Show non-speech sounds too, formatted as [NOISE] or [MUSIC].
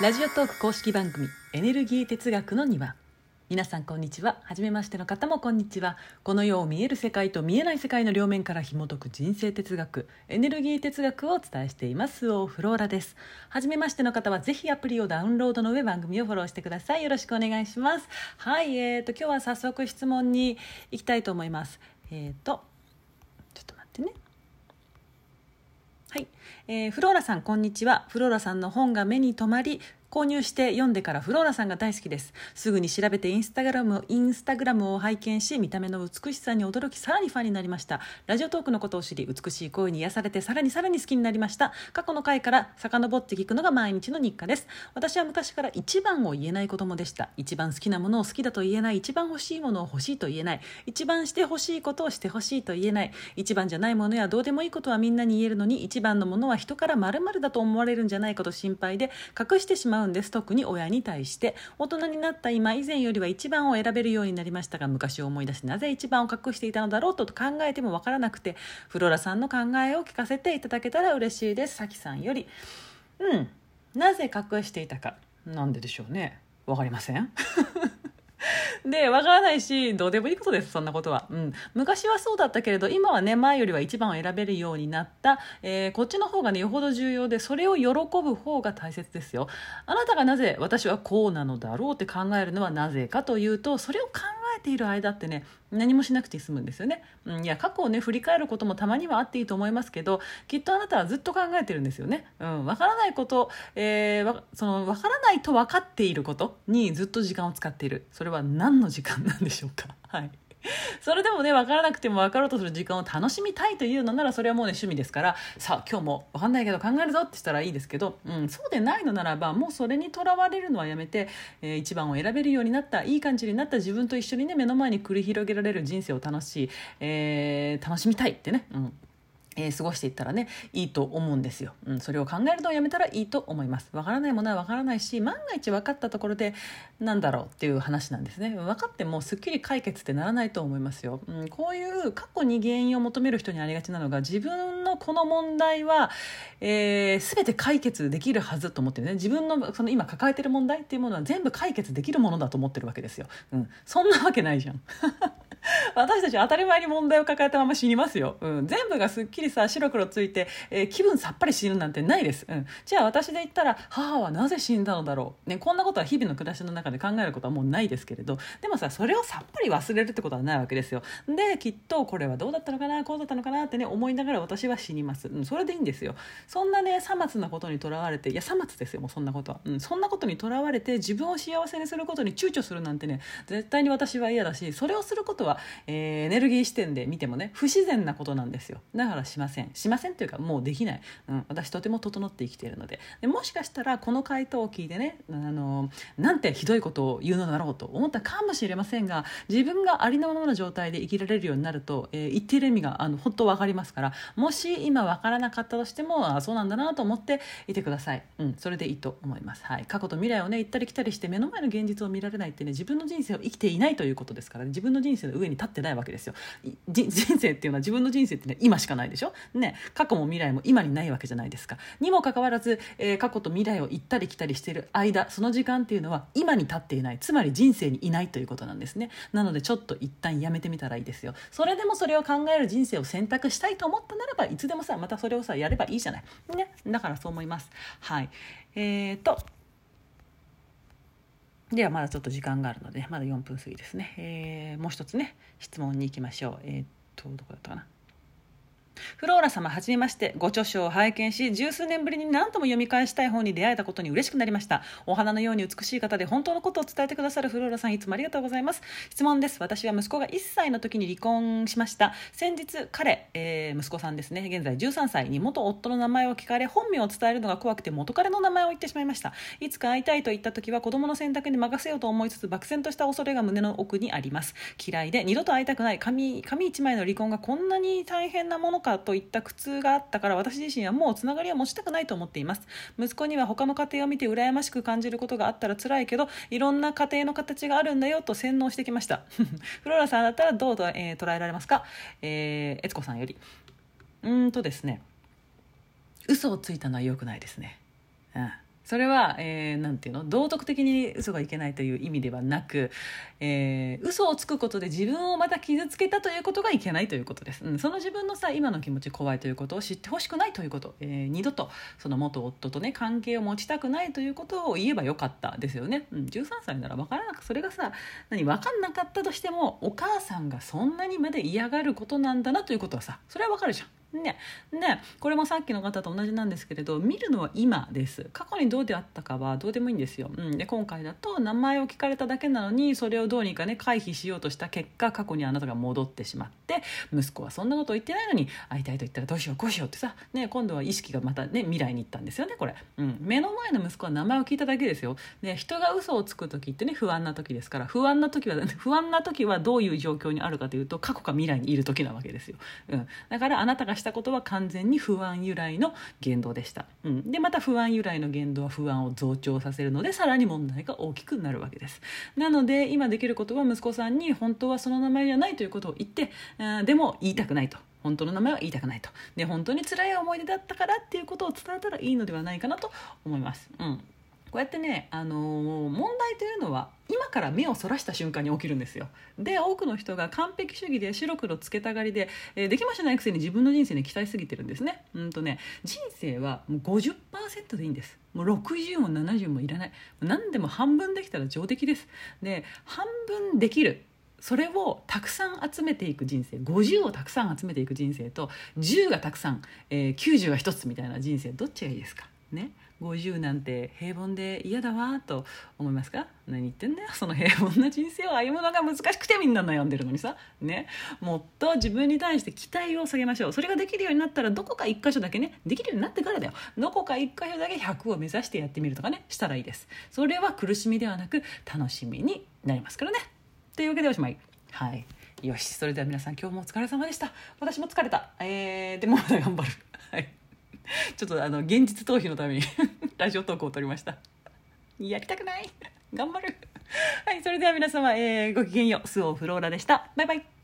ラジオトーク公式番組エネルギー哲学の庭。皆さんこんにちは。初めましての方もこんにちは。この世を見える世界と見えない世界の両面から紐解く人生哲学エネルギー哲学をお伝えしています。オフローラです。初めましての方はぜひアプリをダウンロードの上番組をフォローしてください。よろしくお願いします。はいえーと今日は早速質問に行きたいと思います。えーとちょっと待ってね。はい、えー、フローラさんこんにちは。フローラさんの本が目に留まり購入して読んでからフローラさんが大好きです。すぐに調べてインスタグラムインスタグラムを拝見し見た目の美しさに驚きさらにファンになりました。ラジオトークのことを知り美しい声に癒されてさらにさらに好きになりました。過去の回から遡って聞くのが毎日の日課です。私は昔から一番を言えない子供でした。一番好きなものを好きだと言えない。一番欲しいものを欲しいと言えない。一番して欲しいことをして欲しいと言えない。一番じゃないものやどうでもいいことはみんなに言えるのに一番のものは人から〇〇だと思われるんじゃないかと心配で隠してしまうんです。特に親に対して。大人になった今以前よりは1番を選べるようになりましたが昔を思い出しなぜ1番を隠していたのだろうと考えても分からなくてフローラさんの考えを聞かせていただけたら嬉しいです。さきさんより。うん。なぜ隠していたか。なんででしょうね。わかりません。[LAUGHS] で、わからないし、どうでもいいことです、そんなことは。うん。昔はそうだったけれど、今はね、前よりは一番を選べるようになった。えー、こっちの方がね、よほど重要で、それを喜ぶ方が大切ですよ。あなたがなぜ私はこうなのだろうって考えるのはなぜかというと、それを考えている間ってね、何もしなくて済むんですよね。うん、いや、過去をね、振り返ることもたまにはあっていいと思いますけど、きっとあなたはずっと考えてるんですよね。うん、わからないこと、えー、その、わからないと分かっていることにずっと時間を使っている。それは何の時間なんでしょうか。はい。[LAUGHS] それでもね分からなくても分かろうとする時間を楽しみたいというのならそれはもうね趣味ですから。さあ今日も分かんないけど考えるぞってしたらいいですけど、うん、そうでないのならばもうそれにとらわれるのはやめて、えー、一番を選べるようになったいい感じになった自分と一緒にね目の前に繰り広げられる人生を楽しい、えー、楽しみたいってね、うん。えー、過ごしていったらねいいと思うんですよ、うん、それを考えるのをやめたらいいと思います。わからないものはわからないし万が一分かったところでなんだろうっていう話なんですね。分かってもすっきり解決ってならないと思いますよ、うん、こういう過去に原因を求める人にありがちなのが自分のこの問題は、えー、全て解決できるはずと思ってるね。自分のその今抱えてる問題っていうものは全部解決できるものだと思ってるわけですよ、うん、そんなわけないじゃん。[LAUGHS] 私たち当たり前に問題を抱えたまま死にますよ、うん、全部がすっきりさ白黒ついて、えー、気分さっぱり死ぬなんてないです、うん、じゃあ私で言ったら母はなぜ死んだのだろう、ね、こんなことは日々の暮らしの中で考えることはもうないですけれど。でもさそれをさっぱり忘れるってことはないわけですよ。できっとこれはどうだったのかなこうだったのかなってね思いながら私は死にます、うん、それでいいんですよ。そんなねさまつなことにとらわれていやさまつですよもうそんなことは、うん、そんなことにとらわれて自分を幸せにすることに躊躇するなんてね絶対に私は嫌だしそれをすることは、えー、エネルギー視点で見てもね不自然なことなんですよ。だからしません。しませんというかもうできない、うん、私とても整って生きているので。でもしかしたらこの回答を聞いてねあのなんてひどいことを言うのだろうと思ったかもしれませんが自分がありのままの状態で生きられるようになると、えー、言っている意味があの本当分かりますからもしし今分からなかったとしてもあそうなんだなと思っていてください、うん、それでいいと思います、はい、過去と未来をね行ったり来たりして目の前の現実を見られないってね自分の人生を生きていないということですから、ね、自分の人生の上に立ってないわけですよ。[LAUGHS] 人生っていうのは自分の人生ってね今しかないでしょ？ね。過去も未来も今にないわけじゃないですか。にもかかわらず、えー、過去と未来を行ったり来たりしている間その時間っていうのは今に立っていない。つまり人生にいないということなんですね。なのでちょっと一旦やめてみたらいいですよ。それでもそれを考える人生を選択したいと思ったならばつでもさまたそれをさやればいいじゃない。ね。だからそう思います。はい。えーと。ではまだちょっと時間があるのでまだ4分過ぎですね、えー、もう一つね質問に行きましょう。えー、っとどこだったかな。フローラ様はじめまして。ご著書を拝見し十数年ぶりに何とも読み返したい本に出会えたことに嬉しくなりました。お花のように美しい方で本当のことを伝えてくださるフローラさんいつもありがとうございます。質問です。私は息子が1歳の時に離婚しました。先日彼、えー、息子さんですね。現在13歳に元夫の名前を聞かれ本名を伝えるのが怖くて元彼の名前を言ってしまいました。いつか会いたいと言った時は子供の選択に任せようと思いつつ漠然とした恐れが胸の奥にあります。嫌いで二度と会いたくない。紙紙一枚の離婚がこんなに大変なものか。といった苦痛があったから私自身はもうつながりを持ちたくないと思っています。息子には他の家庭を見て羨ましく感じることがあったら辛いけどいろんな家庭の形があるんだよと洗脳してきました。[LAUGHS] フローラさんだったらどうと、えー、捉えられますか？えー、悦子さんより。うんとですね。嘘をついたのは良くないですね。うん。それは、えー、ていうの？道徳的に嘘がいけないという意味ではなく、えー、嘘をつくことで自分をまた傷つけたということがいけないということです、うん、その自分のさ今の気持ち怖いということを知ってほしくないということ、えー、二度とその元夫とね関係を持ちたくないということを言えばよかったですよね、うん、13歳なら分からなくそれがさ何分かんなかったとしてもお母さんがそんなにまで嫌がることなんだなということはさそれは分かるじゃん。ね、ねこれもさっきの方と同じなんですけれど見るのは今です。過去にどうであったかはどうでもいいんですよ、うん、で今回だと名前を聞かれただけなのにそれをどうにかね回避しようとした結果過去にあなたが戻ってしまって息子はそんなこと言ってないのに会いたいと言ったらどうしようこうしようってさ、ね、今度は意識がまたね未来に行ったんですよねこれ、うん、目の前の息子は名前を聞いただけですよ。で人が嘘をつく時ってね不安な時ですから不安な時は [LAUGHS] 不安な時はどういう状況にあるかというと過去か未来にいる時なわけですよ、うん、だからあなたがしたことは完全全に不安由来の言動でした、うん、でまた不安由来の言動は不安を増長させるのでさらに問題が大きくなるわけです。なので今できることは息子さんに本当はその名前じゃないということを言ってでも言いたくないと。本当の名前は言いたくないと。で本当に辛い思い出だったからっていうことを伝えたらいいのではないかなと思います、うん。こうやってね、あのー、問題というのは今から目をそらした瞬間に起きるんですよ。で多くの人が完璧主義で白黒つけたがりで、えー、できもしないくせに自分の人生に期待すぎてるんですね。うんとね人生はもう50%でいいんです。もう60も70もいらない。何でも半分できたら上出来です。で半分できる。それをたくさん集めていく人生50をたくさん集めていく人生と10がたくさん、えー、90が1つみたいな人生どっちがいいですか？ね？50なんて平凡で嫌だわと思いますか？何言ってんだよその平凡な人生を歩むのが難しくてみんな悩んでるのにさ。ね？もっと自分に対して期待を下げましょう。それができるようになったらどこか1箇所だけねできるようになってからだよ。どこか1箇所だけ100を目指してやってみるとかねしたらいいです。それは苦しみではなく楽しみになりますからね。というわけでおしまい。はい。よしそれでは皆さん今日もお疲れ様でした。私も疲れた。えー、でもまだ頑張る。はい。ちょっとあの現実逃避のために [LAUGHS] ラジオトークを撮りました。やりたくない。頑張る。はいそれでは皆様、えー、ごきげんよう。スオフローラでした。バイバイ。